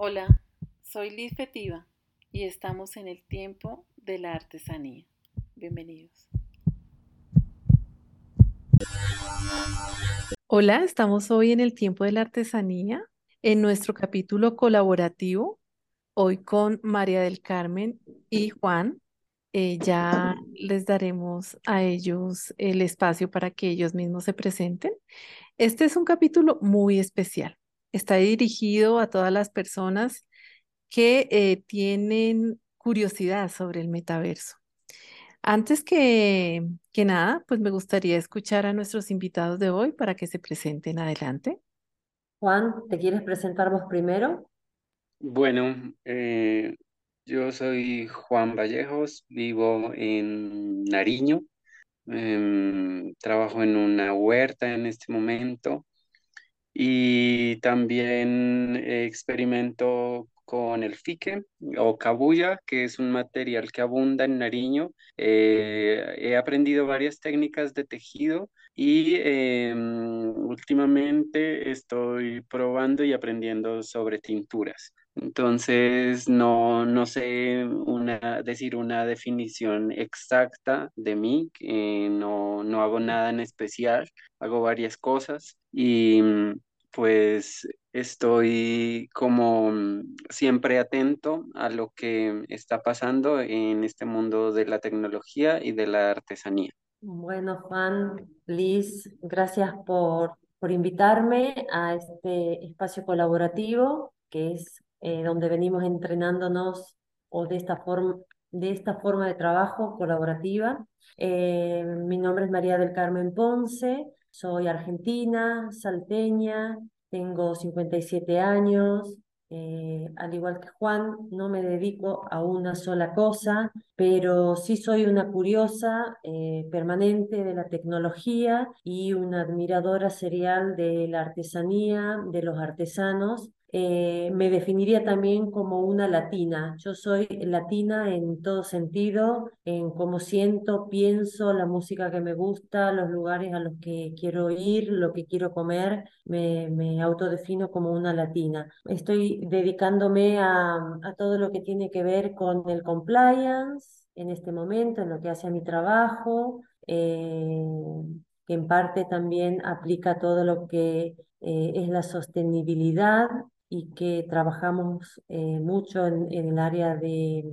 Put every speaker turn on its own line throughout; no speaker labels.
Hola, soy Liz Fetiva y estamos en el tiempo de la artesanía. Bienvenidos.
Hola, estamos hoy en el tiempo de la artesanía, en nuestro capítulo colaborativo, hoy con María del Carmen y Juan. Eh, ya les daremos a ellos el espacio para que ellos mismos se presenten. Este es un capítulo muy especial. Está dirigido a todas las personas que eh, tienen curiosidad sobre el metaverso. Antes que, que nada, pues me gustaría escuchar a nuestros invitados de hoy para que se presenten adelante.
Juan, ¿te quieres presentar vos primero?
Bueno, eh, yo soy Juan Vallejos, vivo en Nariño, em, trabajo en una huerta en este momento y también experimento con el fique o cabuya, que es un material que abunda en Nariño. Eh, he aprendido varias técnicas de tejido y em, últimamente estoy probando y aprendiendo sobre tinturas. Entonces, no, no sé una, decir una definición exacta de mí, no, no hago nada en especial, hago varias cosas y pues estoy como mm, siempre atento a lo que está pasando en este mundo de la tecnología y de la artesanía.
Bueno, Juan, Liz, gracias por, por invitarme a este espacio colaborativo que es eh, donde venimos entrenándonos o de esta forma, de esta forma de trabajo colaborativa. Eh, mi nombre es María del Carmen Ponce, soy argentina, salteña, tengo 57 años, eh, al igual que Juan, no me dedico a una sola cosa, pero sí soy una curiosa permanente de la tecnología y una admiradora serial de la artesanía, de los artesanos eh, me definiría también como una latina. Yo soy latina en todo sentido, en cómo siento, pienso, la música que me gusta, los lugares a los que quiero ir, lo que quiero comer, me, me autodefino como una latina. Estoy dedicándome a, a todo lo que tiene que ver con el compliance en este momento, en lo que hace a mi trabajo. Eh, que en parte también aplica todo lo que eh, es la sostenibilidad y que trabajamos eh, mucho en, el área de,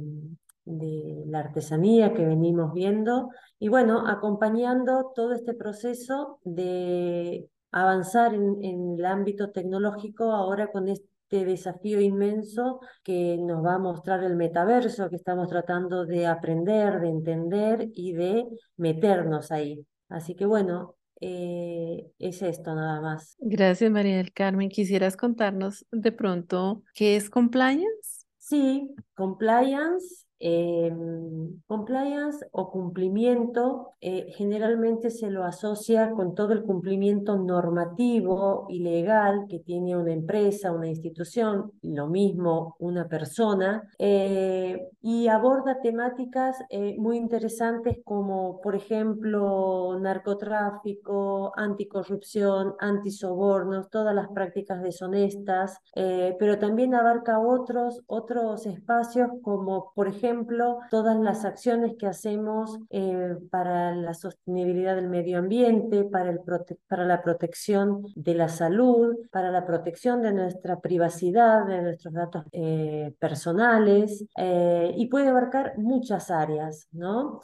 la artesanía que venimos viendo y bueno, acompañando todo este proceso de avanzar en el ámbito tecnológico ahora con este desafío inmenso que nos va a mostrar el metaverso, que estamos tratando de aprender, de entender y de meternos ahí. Así que bueno, eh, es esto nada más.
Gracias, María del Carmen. ¿Quisieras contarnos de pronto qué es compliance?
Sí, compliance Em, compliance o cumplimiento eh, generalmente se lo asocia con todo el cumplimiento normativo y legal que tiene una empresa, una institución, lo mismo una persona, eh, y aborda temáticas eh, muy interesantes como, por ejemplo, narcotráfico, anticorrupción, antisobornos, todas las prácticas deshonestas, pero también abarca otros, otros espacios como, por ejemplo, ejemplo, todas las acciones que hacemos eh, para la sostenibilidad del medio ambiente, para, el para la protección de la salud, para la protección de nuestra privacidad, de nuestros datos eh, personales, eh, y puede abarcar muchas áreas, ¿no?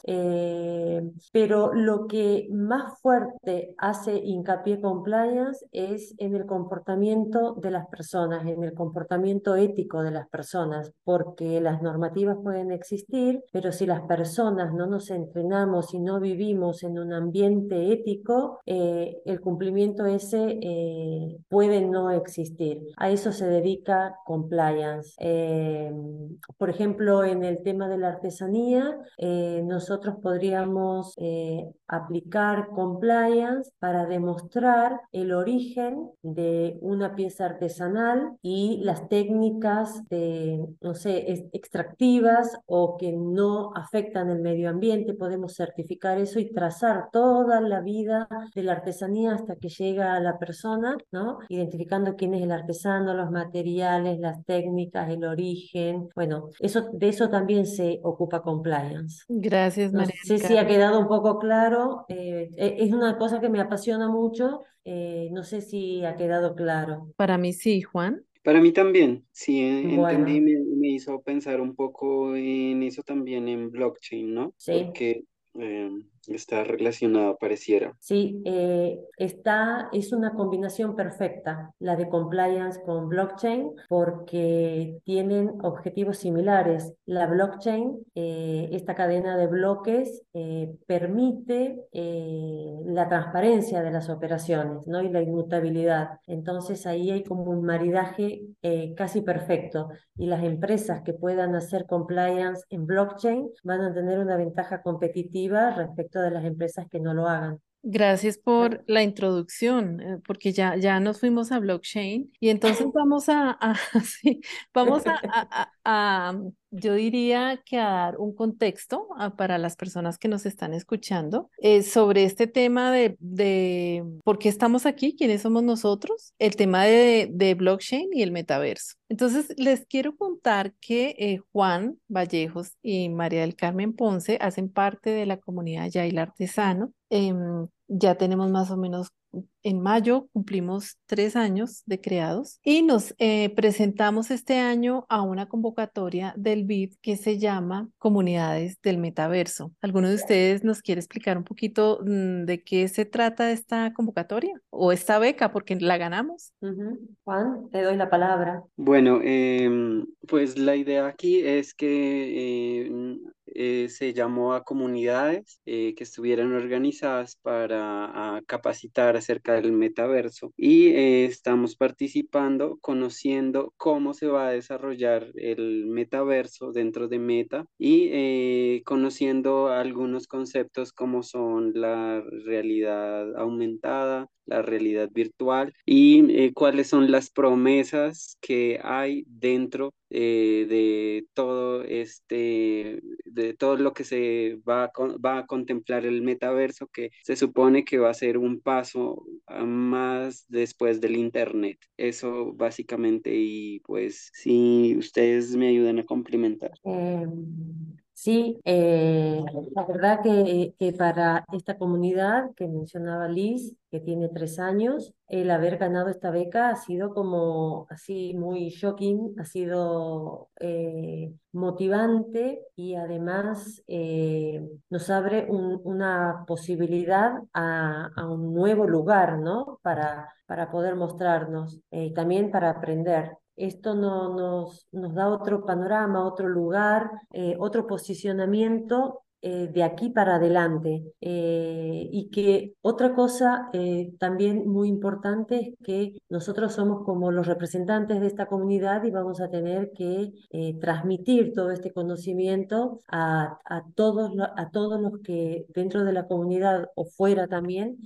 pero lo que más fuerte hace hincapié compliance es en el comportamiento de las personas, en el comportamiento ético de las personas, porque las normativas pueden existir, pero si las personas no nos entrenamos y no vivimos en un ambiente ético, eh, el cumplimiento ese eh, puede no existir. A eso se dedica compliance. Eh, por ejemplo, en el tema de la artesanía, nosotros podríamos aplicar compliance para demostrar el origen de una pieza artesanal y las técnicas de, no sé, extractivas o que no afectan el medio ambiente, podemos certificar eso y trazar toda la vida de la artesanía hasta que llega a la persona, ¿no? Identificando quién es el artesano, los materiales, las técnicas, el origen. Bueno, eso, de eso también se ocupa compliance.
Gracias,
No
María.
sé si ha quedado un poco claro. eh, e- es una cosa que me apasiona mucho. eh, no sé si ha quedado claro.
Para mí sí, Juan.
Para mí también, sí, entendí, me, me hizo pensar un poco en eso también en blockchain, ¿no?
sí.
Porque eh, está relacionado, pareciera.
Sí, eh, está, es una combinación perfecta la de compliance con blockchain porque tienen objetivos similares. La blockchain, eh, esta cadena de bloques, eh, permite eh, la transparencia de las operaciones, ¿no? y la inmutabilidad. Entonces ahí hay como un maridaje casi perfecto y las empresas que puedan hacer compliance en blockchain van a tener una ventaja competitiva respecto de las empresas que no lo hagan.
Gracias por la introducción, eh, porque ya, ya nos fuimos a blockchain y entonces vamos a, a- sí, vamos a, a- a- yo diría que a dar un contexto ah, para las personas que nos están escuchando eh, sobre este tema de, de por qué estamos aquí, quiénes somos nosotros, el tema de, de blockchain y el metaverso. Entonces, les quiero contar que eh, Juan Vallejos y María del Carmen Ponce hacen parte de la comunidad Yail Artesano. Em, ya tenemos más o menos, en mayo cumplimos tres años de creados y nos eh, presentamos este año a una convocatoria del BID que se llama Comunidades del Metaverso. ¿Alguno de ustedes nos quiere explicar un poquito mm, de qué se trata esta convocatoria o esta beca porque la ganamos?
Juan, te doy la palabra.
Bueno, em, pues la idea aquí es que eh, eh, se llamó a comunidades eh, que estuvieran organizadas para capacitar acerca del metaverso. Y eh, estamos participando, conociendo cómo se va a desarrollar el metaverso dentro de Meta y conociendo algunos conceptos como son la realidad aumentada, la realidad virtual y eh, cuáles son las promesas que hay dentro eh, de todo este, de todo lo que se va a, va a contemplar el metaverso, que se supone que va a ser un paso más después del internet. Eso básicamente y pues si ustedes me ayudan a complementar.
Eh, sí, eh, la verdad que, que para esta comunidad que mencionaba Liz, que tiene tres años, el haber ganado esta beca ha sido como así muy shocking, ha sido eh, motivante y además eh, nos abre un- una posibilidad a, a un nuevo lugar, ¿no? Para, para poder mostrarnos eh, y también para aprender. Esto no, nos, nos da otro panorama, otro lugar, eh, otro posicionamiento eh, de aquí para adelante. Eh, y que otra cosa eh, también muy importante es que nosotros somos como los representantes de esta comunidad y vamos a tener que transmitir todo este conocimiento a, a todos, a todos los que dentro de la comunidad o fuera también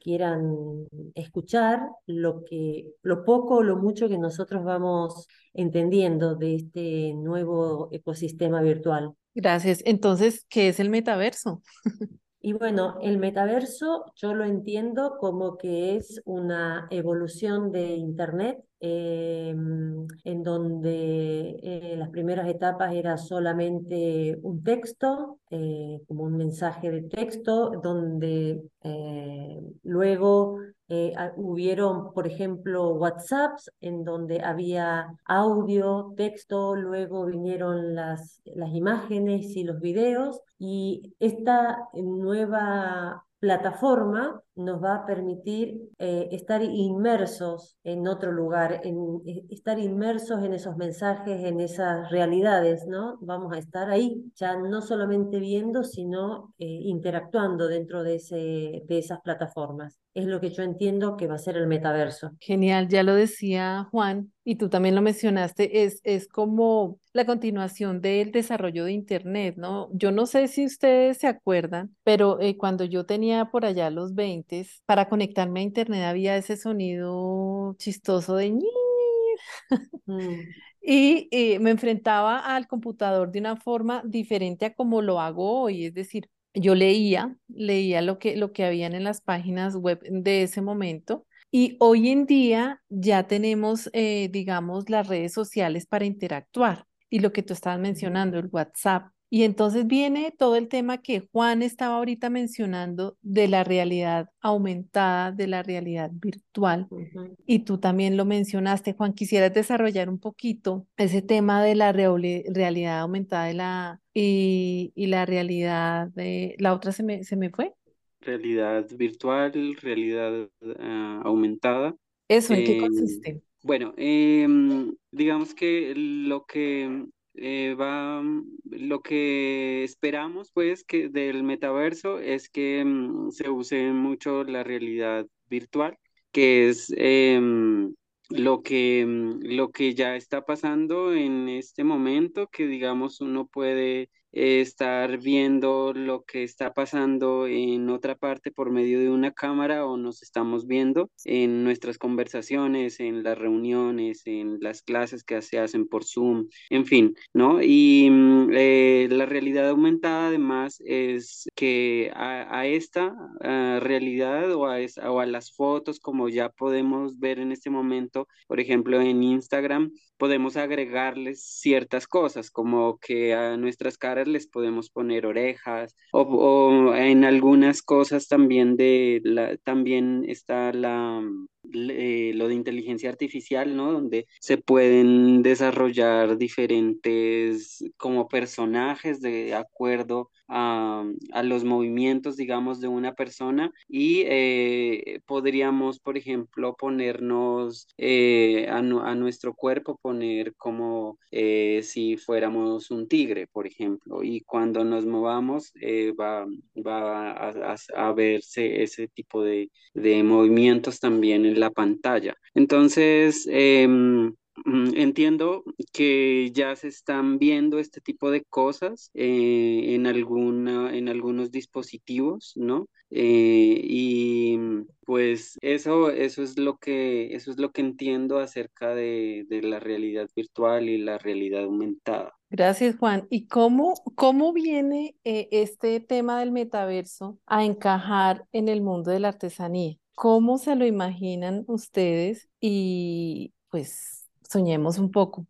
quieran escuchar lo que, lo poco o lo mucho que nosotros vamos entendiendo de este nuevo ecosistema virtual.
Gracias. Entonces, ¿qué es el metaverso?
Y bueno, el metaverso yo lo entiendo como que es una evolución de Internet, eh, en donde eh, las primeras etapas era solamente un texto, eh, como un mensaje de texto, donde eh, luego hubieron, por ejemplo, WhatsApps, en donde había audio, texto, luego vinieron las, las imágenes y los videos, y esta nueva plataforma nos va a permitir eh, estar inmersos en otro lugar, eh, estar inmersos en esos mensajes, en esas realidades, ¿no? Vamos a estar ahí, ya no solamente viendo, sino eh, interactuando dentro de, ese, de esas plataformas. Es lo que yo entiendo que va a ser el metaverso.
Genial, ya lo decía Juan y tú también lo mencionaste, es, es como la continuación del desarrollo de Internet, ¿no? Yo no sé si ustedes se acuerdan, pero eh, cuando yo tenía por allá los 20, para conectarme a Internet había ese sonido chistoso de ñi, Mm. y eh, me enfrentaba al computador de una forma diferente a como lo hago hoy, es decir, yo leía, leía lo que, lo que habían en las páginas web de ese momento. Y hoy en día ya tenemos, eh, digamos, las redes sociales para interactuar. Y lo que tú estabas mencionando, el WhatsApp, y entonces viene todo el tema que Juan estaba ahorita mencionando de la realidad aumentada, de la realidad virtual. Y tú también lo mencionaste, Juan. Quisieras desarrollar un poquito ese tema de la realidad aumentada de la, y, la realidad de... La otra se me, se me fue.
Realidad virtual, realidad ah, aumentada.
¿Eso en qué em, consiste?
Bueno, em, digamos que lo que eh, va, lo que esperamos pues que del metaverso es que mm, se use mucho la realidad virtual, que es em, lo que, mm, lo que ya está pasando en este momento, que digamos uno puede estar viendo lo que está pasando en otra parte por medio de una cámara o nos estamos viendo en nuestras conversaciones, en las reuniones, en las clases que se hacen por Zoom, en fin, ¿no? Y mm, eh, la realidad aumentada además es que a, esta realidad o a, o a las fotos como ya podemos ver en este momento, por ejemplo en Instagram, podemos agregarles ciertas cosas, como que a nuestras caras les podemos poner orejas, o, en algunas cosas también de la, también está la, eh, lo de inteligencia artificial, ¿no? Donde se pueden desarrollar diferentes como personajes de acuerdo a, los movimientos, digamos, de una persona y eh, podríamos, por ejemplo, ponernos eh, a, nuestro cuerpo, poner como si fuéramos un tigre, por ejemplo, y cuando nos movamos va, va a, verse ese tipo de, de movimientos también la pantalla. Entonces, em, mm, entiendo que ya se están viendo este tipo de cosas eh, en, alguna, en algunos dispositivos, ¿no? Eh, y pues eso, eso, es lo que, eso es lo que entiendo acerca de, la realidad virtual y la realidad aumentada.
Gracias, Juan. ¿Y cómo, cómo viene eh, este tema del metaverso a encajar en el mundo de la artesanía? ¿Cómo se lo imaginan ustedes? Y pues soñemos un poco.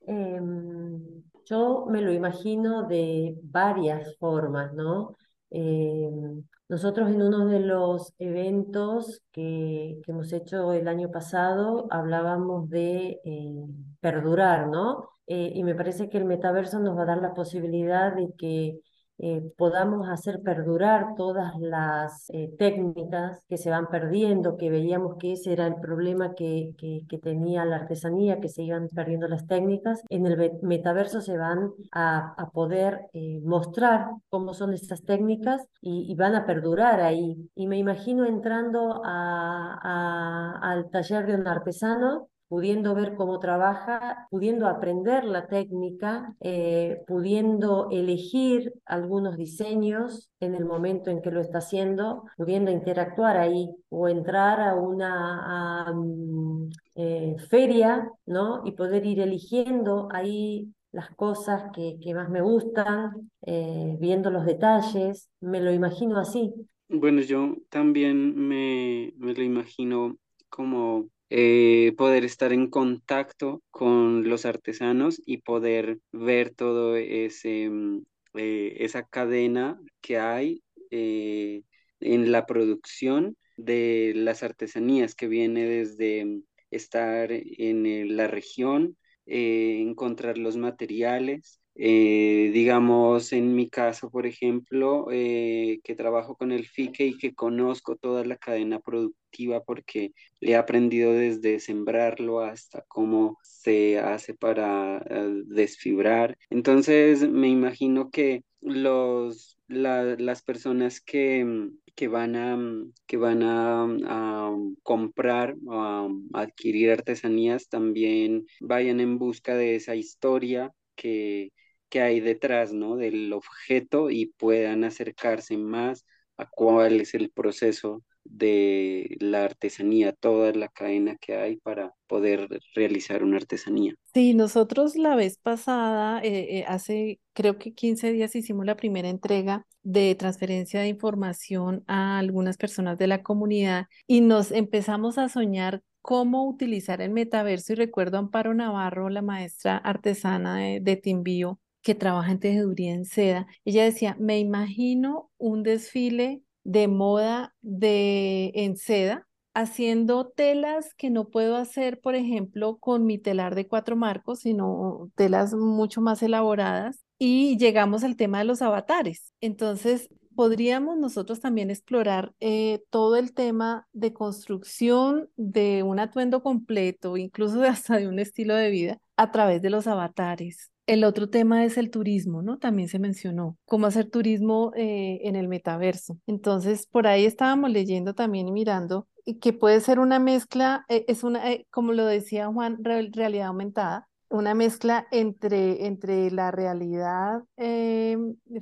Em, yo me lo imagino de varias formas, ¿no? Em, nosotros en uno de los eventos que, hemos hecho el año pasado hablábamos de eh, perdurar, ¿no? Eh, y me parece que el metaverso nos va a dar la posibilidad de que eh, podamos hacer perdurar todas las eh, técnicas que se van perdiendo, que veíamos que ese era el problema que, que, tenía la artesanía, que se iban perdiendo las técnicas. En el metaverso se van a, a poder eh, mostrar cómo son estas técnicas y, van a perdurar ahí. Y me imagino entrando a, al taller de un artesano pudiendo ver cómo trabaja, pudiendo aprender la técnica, eh, pudiendo elegir algunos diseños en el momento en que lo está haciendo, pudiendo interactuar ahí o entrar a una mm, eh, feria, ¿no? Y poder ir eligiendo ahí las cosas que, más me gustan, eh, viendo los detalles, me lo imagino así.
Bueno, yo también me, me lo imagino como eh, poder estar en contacto con los artesanos y poder ver todo ese, mm, eh, esa cadena que hay eh, en la producción de las artesanías que viene desde mm, estar en la región, encontrar los materiales, eh, digamos, en mi caso, por ejemplo, eh, que trabajo con el FICE y que conozco toda la cadena productiva porque le he aprendido desde sembrarlo hasta cómo se hace para eh, desfibrar. Entonces, me imagino que los, las personas que, que van a, que van a, a comprar o a adquirir artesanías también vayan en busca de esa historia que, que hay detrás, ¿no? Del objeto y puedan acercarse más a cuál es el proceso de la artesanía, toda la cadena que hay para poder realizar una artesanía.
Sí, nosotros la vez pasada, eh, eh, hace creo que 15 días hicimos la primera entrega de transferencia de información a algunas personas de la comunidad y nos empezamos a soñar cómo utilizar el metaverso y recuerdo a Amparo Navarro, la maestra artesana de, de Timbío, que trabaja en tejeduría en seda. Ella decía, me imagino un desfile de moda de en seda haciendo telas que no puedo hacer, por ejemplo, con mi telar de cuatro marcos, sino telas mucho más elaboradas. Y llegamos al tema de los avatares. Entonces, podríamos nosotros también explorar eh, todo el tema de construcción de un atuendo completo, incluso hasta de un estilo de vida, a través de los avatares. El otro tema es el turismo, ¿no? También se mencionó, cómo hacer turismo eh, en el metaverso. Entonces, por ahí estábamos leyendo también y mirando que puede ser una mezcla, eh, es una, eh, como lo decía Juan, realidad aumentada, una mezcla entre, entre la realidad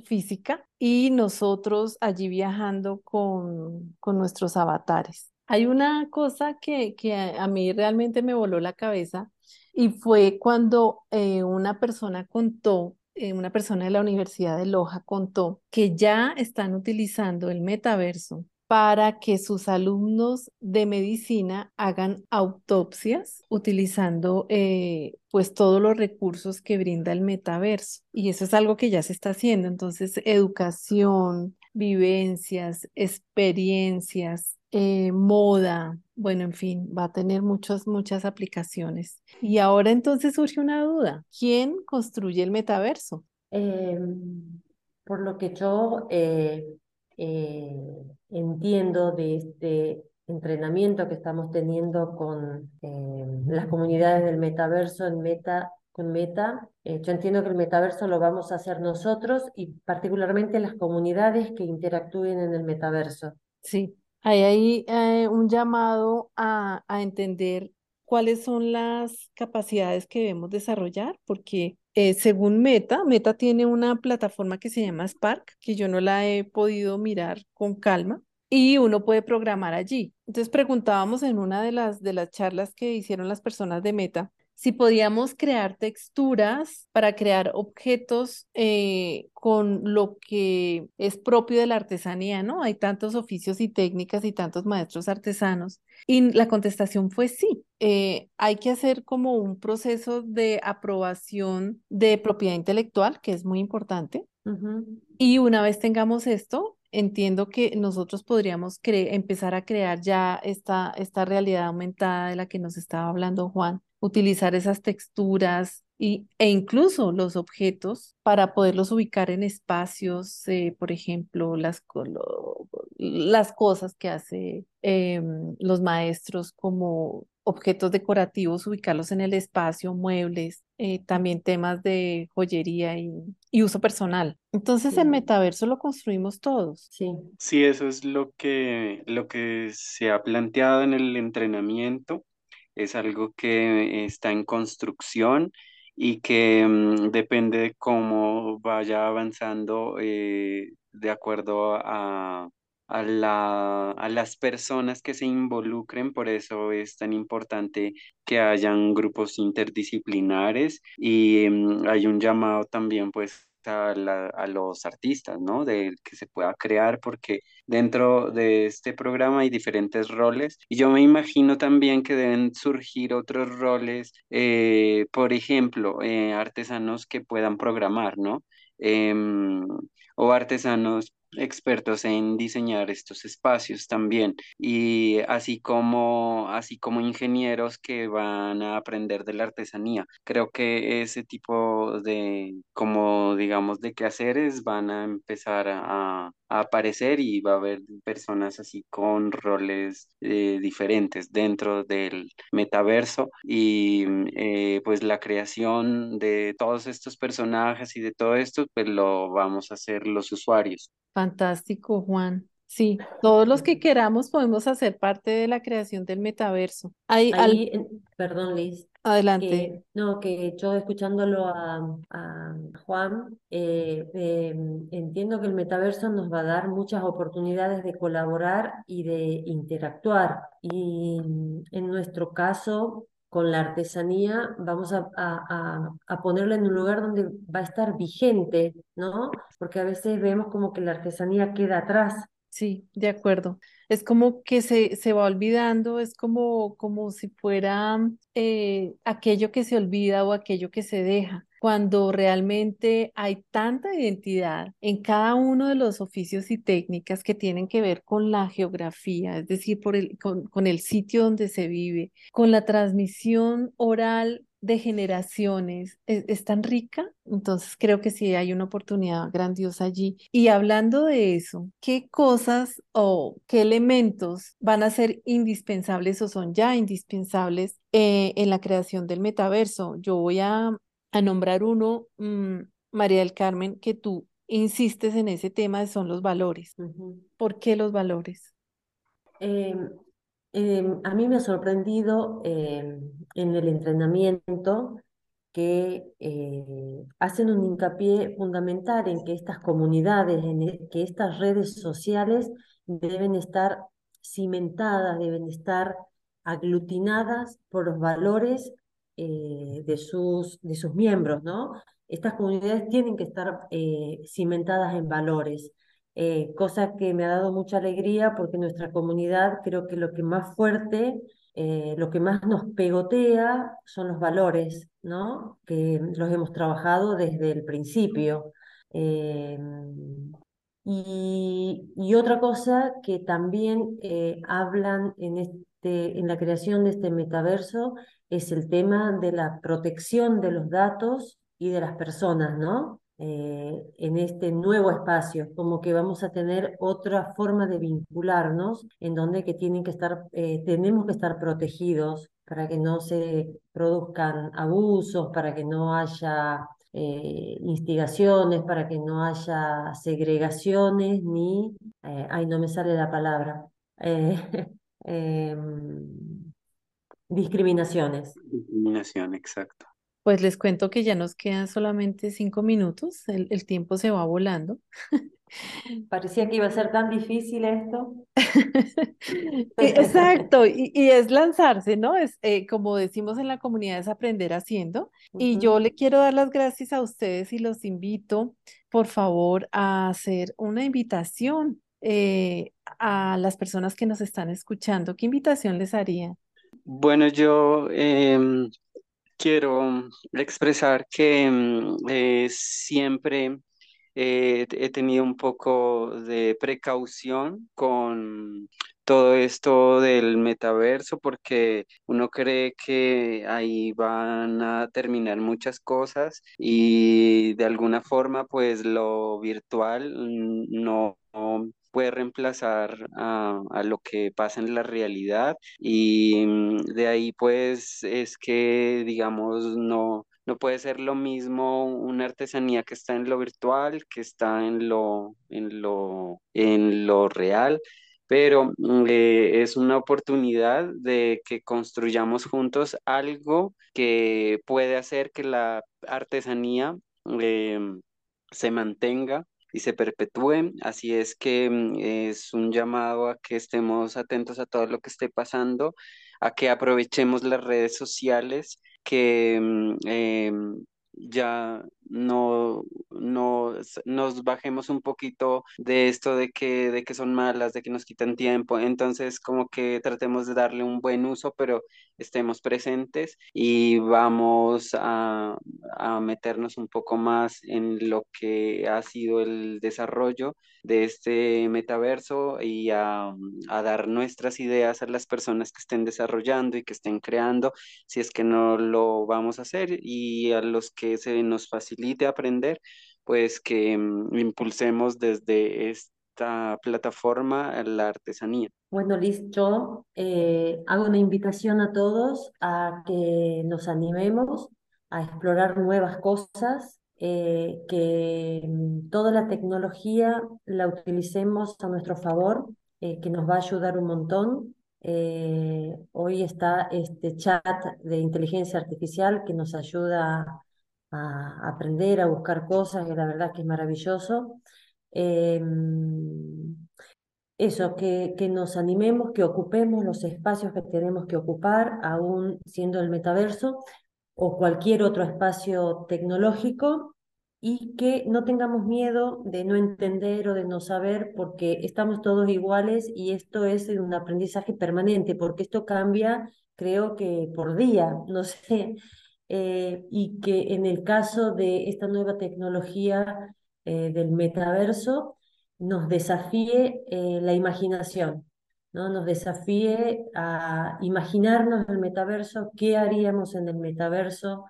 física y nosotros allí viajando con, con nuestros avatares. Hay una cosa que, que a mí realmente me voló la cabeza y fue cuando eh, una persona contó, eh, una persona de la Universidad de Loja contó que ya están utilizando el metaverso para que sus alumnos de medicina hagan autopsias utilizando eh, pues todos los recursos que brinda el metaverso. Y eso es algo que ya se está haciendo. Entonces, educación, vivencias, experiencias, eh, moda, bueno, en fin, va a tener muchas, muchas aplicaciones. Y ahora entonces surge una duda, ¿quién construye el metaverso?
Em, por lo que yo eh, eh, entiendo de este entrenamiento que estamos teniendo con em, las comunidades del metaverso en Meta, con Meta, yo entiendo que el metaverso lo vamos a hacer nosotros y particularmente las comunidades que interactúen en el metaverso.
Sí, hay ahí eh, un llamado a, entender cuáles son las capacidades que debemos desarrollar, porque eh, según Meta, Meta tiene una plataforma que se llama Spark, que yo no la he podido mirar con calma, y uno puede programar allí. Entonces preguntábamos en una de las, de las charlas que hicieron las personas de Meta, si podíamos crear texturas para crear objetos eh, con lo que es propio de la artesanía, ¿no? Hay tantos oficios y técnicas y tantos maestros artesanos. Y la contestación fue sí. Eh, hay que hacer como un proceso de aprobación de propiedad intelectual, que es muy importante. Y una vez tengamos esto, entiendo que nosotros podríamos empezar a crear ya esta, esta realidad aumentada de la que nos estaba hablando Juan utilizar esas texturas y, e incluso los objetos para poderlos ubicar en espacios, eh, por ejemplo, las, las cosas que hacen em, los maestros como objetos decorativos, ubicarlos en el espacio, muebles, eh, también temas de joyería y, uso personal. Entonces el metaverso lo construimos todos.
Sí.
Sí, eso es lo que, lo que se ha planteado en el entrenamiento es algo que está en construcción y que mm, depende de cómo vaya avanzando eh, de acuerdo a, a, la, a las personas que se involucren, por eso es tan importante que hayan grupos interdisciplinares y mm, hay un llamado también pues a, los artistas, ¿no? De que se pueda crear, porque dentro de este programa hay diferentes roles y yo me imagino también que deben surgir otros roles, eh, por ejemplo, eh, artesanos que puedan programar, ¿no? Em, o artesanos expertos en diseñar estos espacios también y así como así como ingenieros que van a aprender de la artesanía. Creo que ese tipo de como digamos de quehaceres van a empezar a, aparecer y va a haber personas así con roles eh, diferentes dentro del metaverso y eh, pues la creación de todos estos personajes y de todo esto pues lo vamos a hacer los usuarios
Fantástico, Juan. Sí, todos los que queramos podemos hacer parte de la creación del metaverso.
Hay, perdón, Liz,
Adelante.
Que, no, que yo escuchándolo a, a Juan, eh, eh, entiendo que el metaverso nos va a dar muchas oportunidades de colaborar y de interactuar. Y en nuestro caso, con la artesanía, vamos a, a, a ponerla en un lugar donde va a estar vigente, ¿no? Porque a veces vemos como que la artesanía queda atrás.
Sí, de acuerdo. Es como que se, se va olvidando, es como, como si fuera eh, aquello que se olvida o aquello que se deja, cuando realmente hay tanta identidad en cada uno de los oficios y técnicas que tienen que ver con la geografía, es decir, por el, con, con el sitio donde se vive, con la transmisión oral de generaciones es, es, tan rica, entonces creo que sí hay una oportunidad grandiosa allí. Y hablando de eso, ¿qué cosas o qué elementos van a ser indispensables o son ya indispensables eh, en la creación del metaverso? Yo voy a, a nombrar uno, mmm, María del Carmen, que tú insistes en ese tema, son los valores. Uh -huh. ¿Por qué los valores?
Eh, eh, a mí me ha sorprendido eh, en el entrenamiento que eh, hacen un hincapié fundamental en que estas comunidades, en el, que estas redes sociales deben estar cimentadas, deben estar aglutinadas por los valores eh, de, sus, de sus miembros, ¿no? Estas comunidades tienen que estar eh, cimentadas en valores. Eh, cosa que me ha dado mucha alegría porque nuestra comunidad creo que lo que más fuerte, lo que más nos pegotea son los valores, ¿no? Que los hemos trabajado desde el principio. Y, y, otra cosa que también hablan en, este, en la creación de este metaverso es el tema de la protección de los datos y de las personas, ¿no? Eh, en este nuevo espacio, como que vamos a tener otra forma de vincularnos en donde que tienen que estar, eh, tenemos que estar protegidos para que no se produzcan abusos, para que no haya eh, instigaciones, para que no haya segregaciones ni, ay, no me sale la palabra, em, discriminaciones.
Discriminación, exacto.
Pues les cuento que ya nos quedan solamente cinco minutos, el, el tiempo se va volando.
Parecía que iba a ser tan difícil esto.
Exacto, y, y, es lanzarse, ¿no? Es eh, como decimos en la comunidad, es aprender haciendo. Uh -huh. Y yo le quiero dar las gracias a ustedes y los invito, por favor, a hacer una invitación eh, a las personas que nos están escuchando. ¿Qué invitación les haría?
Bueno, yo eh, quiero expresar que eh, siempre eh, he tenido un poco de precaución con todo esto del metaverso porque uno cree que ahí van a terminar muchas cosas y de alguna forma pues lo virtual no, no puede reemplazar a, lo que pasa en la realidad y de ahí pues es que digamos no, no puede ser lo mismo una artesanía que está en lo virtual que está en lo, en lo, en lo real pero eh, es una oportunidad de que construyamos juntos algo que puede hacer que la artesanía eh, se mantenga y se perpetúe. Así es que es un llamado a que estemos atentos a todo lo que esté pasando, a que aprovechemos las redes sociales, que eh, ya no, no nos bajemos un poquito de esto de que, de que son malas, de que nos quitan tiempo. Entonces, como que tratemos de darle un buen uso, pero estemos presentes y vamos a, a meternos un poco más en lo que ha sido el desarrollo de este metaverso y a, a dar nuestras ideas a las personas que estén desarrollando y que estén creando, si es que no lo vamos a hacer, y a los que se nos facilite aprender, pues que um, impulsemos desde esta plataforma la artesanía.
Bueno, Liz, yo eh, hago una invitación a todos a que nos animemos a explorar nuevas cosas, eh, que toda la tecnología la utilicemos a nuestro favor, eh, que nos va a ayudar un montón Eh, hoy está este chat de inteligencia artificial que nos ayuda a aprender, a buscar cosas, y la verdad que es maravilloso. Em, eso, que, que nos animemos, que ocupemos los espacios que tenemos que ocupar, aún siendo el metaverso o cualquier otro espacio tecnológico, y que no tengamos miedo de no entender o de no saber, porque estamos todos iguales y esto es un aprendizaje permanente, porque esto cambia, creo que por día, no sé, eh, y que en el caso de esta nueva tecnología eh, del metaverso, nos desafíe eh, la imaginación, ¿no? Nos desafíe a imaginarnos el metaverso, qué haríamos en el metaverso.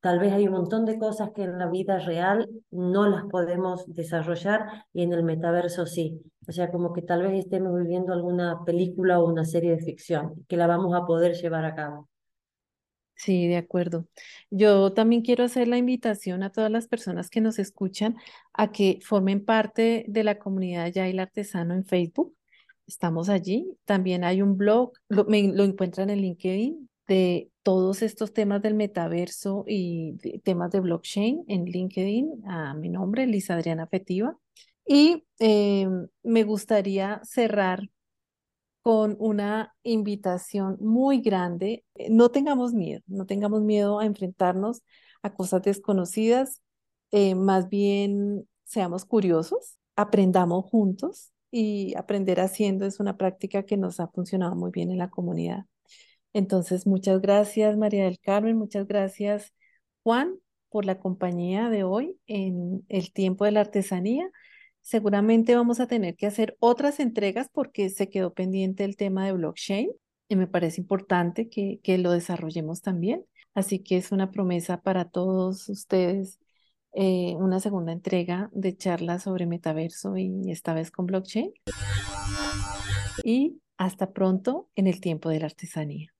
Tal vez hay un montón de cosas que en la vida real no las podemos desarrollar y en el metaverso sí. O sea, como que tal vez estemos viviendo alguna película o una serie de ficción que la vamos a poder llevar a cabo.
Sí, de acuerdo. Yo también quiero hacer la invitación a todas las personas que nos escuchan a que formen parte de la comunidad Yail Artesano en Facebook. Estamos allí. También hay un blog, lo, encuentran en LinkedIn, de todos estos temas del metaverso y temas de blockchain en LinkedIn a mi nombre, Lisa Adriana Fetiva. Y eh, me gustaría cerrar con una invitación muy grande. No tengamos miedo, no tengamos miedo a enfrentarnos a cosas desconocidas, eh, más bien seamos curiosos, aprendamos juntos y aprender haciendo es una práctica que nos ha funcionado muy bien en la comunidad. Entonces, muchas gracias María del Carmen, muchas gracias Juan por la compañía de hoy en el tiempo de la artesanía. Seguramente vamos a tener que hacer otras entregas porque se quedó pendiente el tema de blockchain y me parece importante que, que lo desarrollemos también. Así que es una promesa para todos ustedes, eh, una segunda entrega de charlas sobre metaverso y esta vez con blockchain. Y hasta pronto en el tiempo de la artesanía.